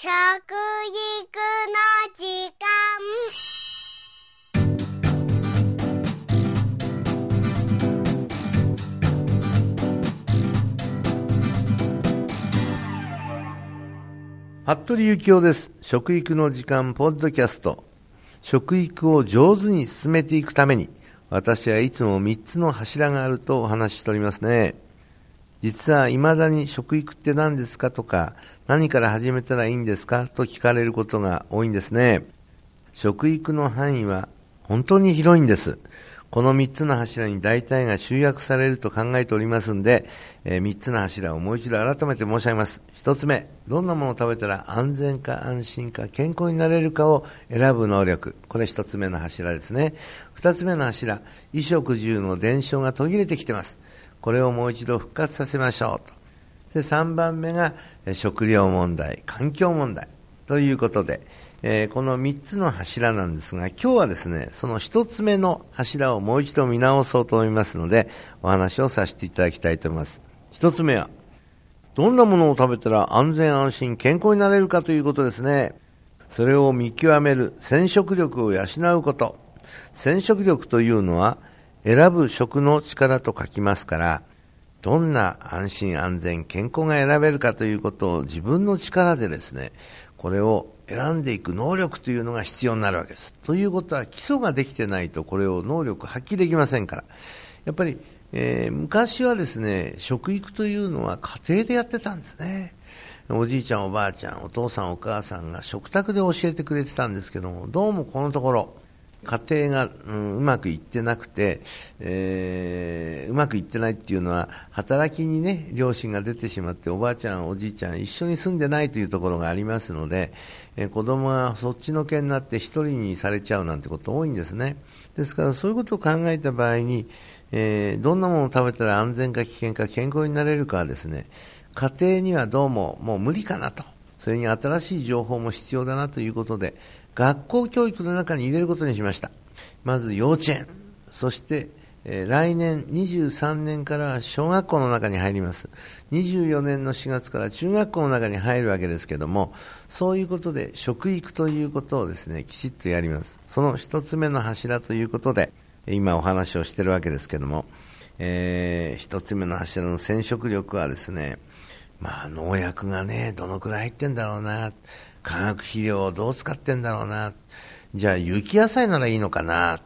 食育の時間服部幸男です。食育の時間ポッドキャスト。食育を上手に進めていくために、私はいつも3つの柱があるとお話ししておりますね。実は未だに食育って何ですか？とか、何から始めたらいいんですか？と聞かれることが多いんですね。食育の範囲は本当に広いんです。この3つの柱に大体が集約されると考えておりますんで、えー、3つの柱をもう一度改めて申し上げます。1つ目、どんなものを食べたら安全か安心か健康になれるかを選ぶ能力。これ1つ目の柱ですね。2つ目の柱、衣食住の伝承が途切れてきてます。これをもう一度復活させましょうと。で、3番目が食料問題、環境問題ということで、えー、この3つの柱なんですが、今日はですね、その1つ目の柱をもう一度見直そうと思いますので、お話をさせていただきたいと思います。1つ目は、どんなものを食べたら安全安心健康になれるかということですね。それを見極める染色力を養うこと。染色力というのは、選ぶ食の力と書きますから、どんな安心安全健康が選べるかということを自分の力でですね、これを選んでいく能力というのが必要になるわけです。ということは基礎ができてないとこれを能力発揮できませんから。やっぱり、えー、昔はですね、食育というのは家庭でやってたんですね。おじいちゃんおばあちゃん、お父さんお母さんが食卓で教えてくれてたんですけども、どうもこのところ、家庭が、うん、うまくいってなくて、えー、うまくいってないっていうのは、働きにね、両親が出てしまって、おばあちゃん、おじいちゃん、一緒に住んでないというところがありますので、えー、子供がそっちのけになって一人にされちゃうなんてこと多いんですね。ですから、そういうことを考えた場合に、えー、どんなものを食べたら安全か危険か健康になれるかはですね、家庭にはどうももう無理かなと。それに新しい情報も必要だなということで、学校教育の中に入れることにしました。まず幼稚園、そして、えー、来年23年から小学校の中に入ります。24年の4月から中学校の中に入るわけですけども、そういうことで食育ということをですね、きちっとやります。その一つ目の柱ということで、今お話をしてるわけですけども、えー、一つ目の柱の染色力はですね、まあ農薬がね、どのくらい入ってんだろうな。化学肥料をどう使ってんだろうな。じゃあ有機野菜ならいいのかな。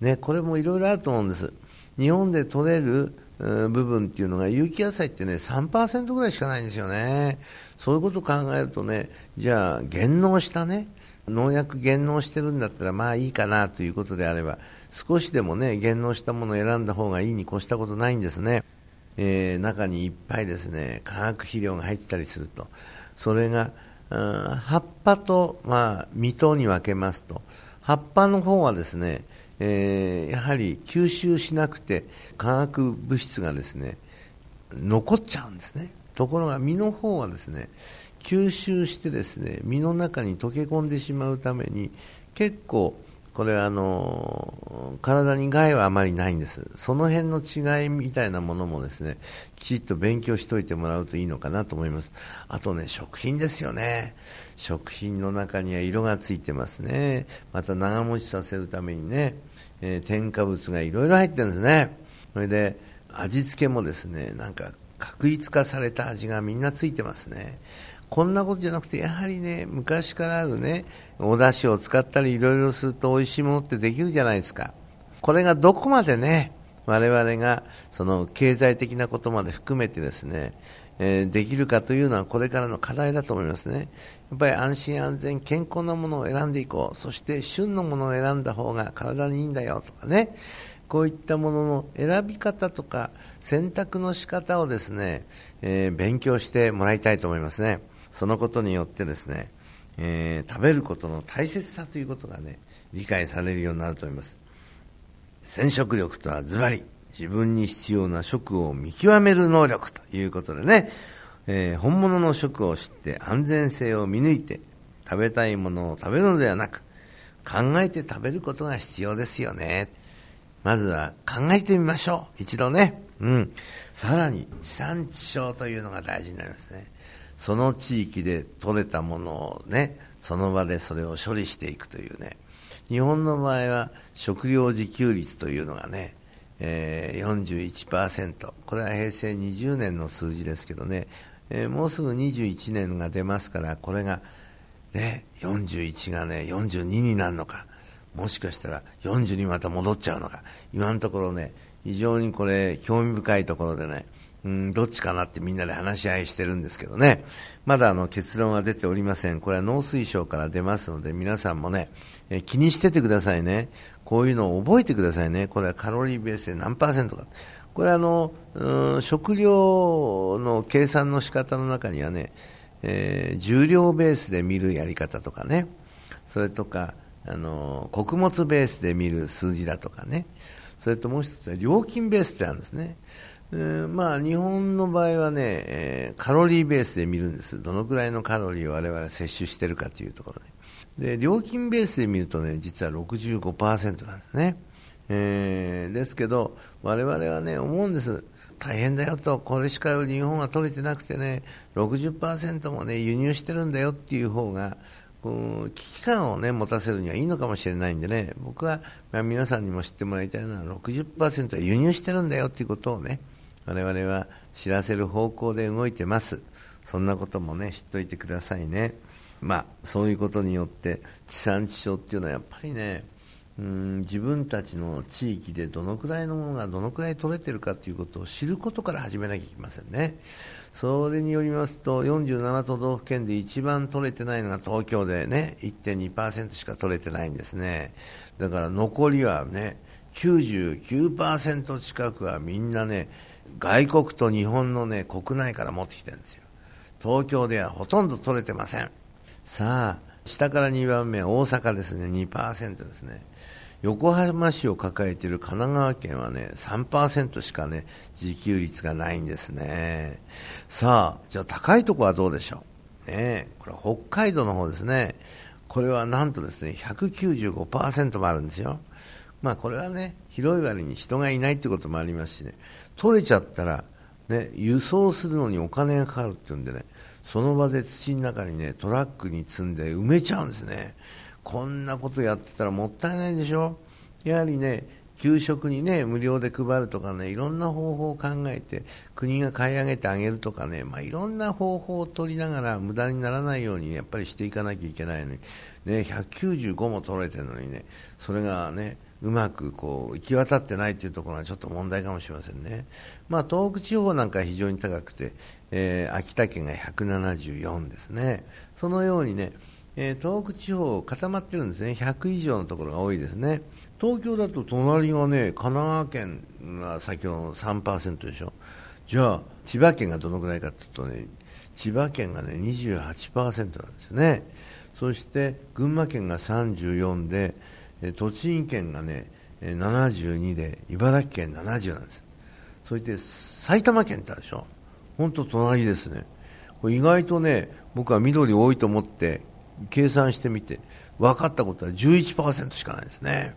ね、これもいろいろあると思うんです。日本で取れる部分っていうのが有機野菜ってね3%ぐらいしかないんですよねそういうことを考えるとねじゃあ減農したね農薬減農してるんだったらまあいいかなということであれば少しでもね減農したものを選んだ方がいいに越したことないんですね、えー、中にいっぱいですね化学肥料が入ってたりするとそれがうん葉っぱと、まあ、実とに分けますと、葉っぱの方はですね、えー、やはり吸収しなくて化学物質がですね、残っちゃうんですね。ところが実の方はですね、吸収してですね、実の中に溶け込んでしまうために、結構これはあの体に害はあまりないんです、その辺の違いみたいなものもですねきちっと勉強しておいてもらうといいのかなと思います、あとね食品ですよね、食品の中には色がついてますね、また長持ちさせるためにね、えー、添加物がいろいろ入ってるんですね、それで味付けもですねなんか確一化された味がみんなついてますね。こんなことじゃなくて、やはりね、昔からあるね、お出汁を使ったりいろいろすると美味しいものってできるじゃないですか。これがどこまでね、我々がその経済的なことまで含めてですね、えー、できるかというのはこれからの課題だと思いますね。やっぱり安心安全、健康なものを選んでいこう。そして旬のものを選んだ方が体にいいんだよとかね。こういったものの選び方とか選択の仕方をですね、えー、勉強してもらいたいと思いますね。そのことによってですね、えー、食べることの大切さということがね、理解されるようになると思います。染色力とはズバリ、自分に必要な食を見極める能力ということでね、えー、本物の食を知って安全性を見抜いて食べたいものを食べるのではなく、考えて食べることが必要ですよね。まずは考えてみましょう。一度ね。うん。さらに、地産地消というのが大事になりますね。その地域で取れたものをね、その場でそれを処理していくというね、日本の場合は食料自給率というのがね、えー、41%、これは平成20年の数字ですけどね、えー、もうすぐ21年が出ますから、これが、ね、41がね、42になるのか、もしかしたら40にまた戻っちゃうのか、今のところね、非常にこれ、興味深いところでね、うん、どっちかなってみんなで話し合いしてるんですけどね、まだあの結論は出ておりません。これは農水省から出ますので、皆さんもね、え気にしててくださいね。こういうのを覚えてくださいね。これはカロリーベースで何パーセントか。これはあの、うん、食料の計算の仕方の中にはね、えー、重量ベースで見るやり方とかね、それとか、あの、穀物ベースで見る数字だとかね、それともう一つは料金ベースってあるんですね。え、まあ、日本の場合はね、えー、カロリーベースで見るんです。どのくらいのカロリーを我々摂取しているかというところで。で、料金ベースで見るとね、実は65%なんですね。えー、ですけど、我々はね、思うんです。大変だよと、これしか日本は取れてなくてね、60%もね、輸入してるんだよっていう方が、危機感をね、持たせるにはいいのかもしれないんでね、僕は、まあ、皆さんにも知ってもらいたいのは、60%は輸入してるんだよっていうことをね、我々は知らせる方向で動いてます。そんなこともね、知っておいてくださいね。まあ、そういうことによって、地産地消っていうのはやっぱりね、うん自分たちの地域でどのくらいのものがどのくらい取れてるかということを知ることから始めなきゃいけませんね。それによりますと、47都道府県で一番取れてないのが東京でね、1.2%しか取れてないんですね。だから残りはね、99%近くはみんなね、外国と日本のね、国内から持ってきてるんですよ。東京ではほとんど取れてません。さあ、下から2番目大阪ですね、2%ですね。横浜市を抱えている神奈川県はね、3%しかね、自給率がないんですね。さあ、じゃあ高いとこはどうでしょう？ねこれ北海道の方ですね。これはなんとですね、195%もあるんですよ。まあこれはね、広い割に人がいないってこともありますしね、取れちゃったら、ね、輸送するのにお金がかかるっていうんでね、その場で土の中にね、トラックに積んで埋めちゃうんですね。こんなことやってたらもったいないでしょ。やはりね、給食にね、無料で配るとかね、いろんな方法を考えて、国が買い上げてあげるとかね、まあ、いろんな方法を取りながら無駄にならないようにやっぱりしていかなきゃいけないのに、ね、195も取れてるのにね、それがね、うまくこう行き渡ってないというところがちょっと問題かもしれませんね。まあ、東北地方なんか非常に高くて、えー、秋田県が174ですね。そのようにね、えー、東北地方固まってるんですね。100以上のところが多いですね。東京だと隣がね、神奈川県が先ほどの3%でしょ。じゃあ、千葉県がどのくらいかというとね、千葉県がね、28%なんですよね。そして群馬県が34で、栃木県がね、72で、茨城県70なんです。そして埼玉県ってあるでしょ。本当隣ですね。これ意外とね、僕は緑多いと思って計算してみて、分かったことは11%しかないですね。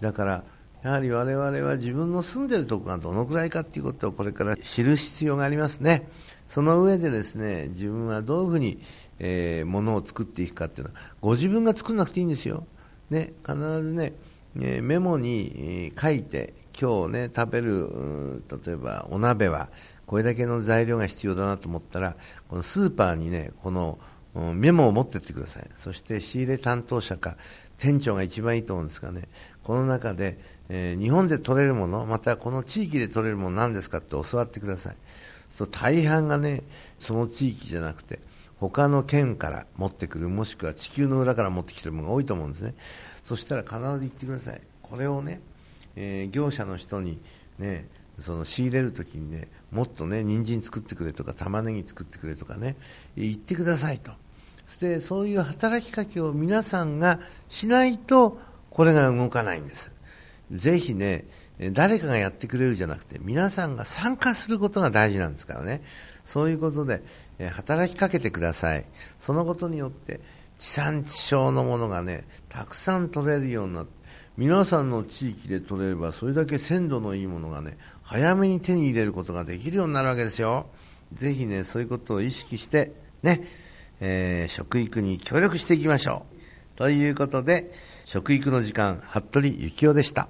だから、やはり我々は自分の住んでるところがどのくらいかということをこれから知る必要がありますね。その上でですね、自分はどういうふうに、えー、ものを作っていくかっていうのは、ご自分が作らなくていいんですよ。ね、必ずね、え、メモに書いて、今日ね、食べる、例えばお鍋は、これだけの材料が必要だなと思ったら、このスーパーにね、このメモを持ってってください。そして仕入れ担当者か、店長が一番いいと思うんですがね、この中で、えー、日本で取れるもの、またこの地域で取れるもの何ですかって教わってください。そう大半がね、その地域じゃなくて、他の県から持ってくる、もしくは地球の裏から持ってきてるものが多いと思うんですね。そしたら必ず言ってください。これをね、えー、業者の人にね、その仕入れるときにね、もっとね、人参作ってくれとか、玉ねぎ作ってくれとかね、言ってくださいと。そしてそういう働きかけを皆さんがしないと、これが動かないんです。ぜひね、誰かがやってくれるじゃなくて、皆さんが参加することが大事なんですからね。そういうことで、働きかけてください。そのことによって、地産地消のものがね、たくさん取れるようになって、皆さんの地域で取れれば、それだけ鮮度のいいものがね、早めに手に入れることができるようになるわけですよ。ぜひね、そういうことを意識して、ね、えー、食育に協力していきましょう。ということで、食育の時間、服部幸男でした。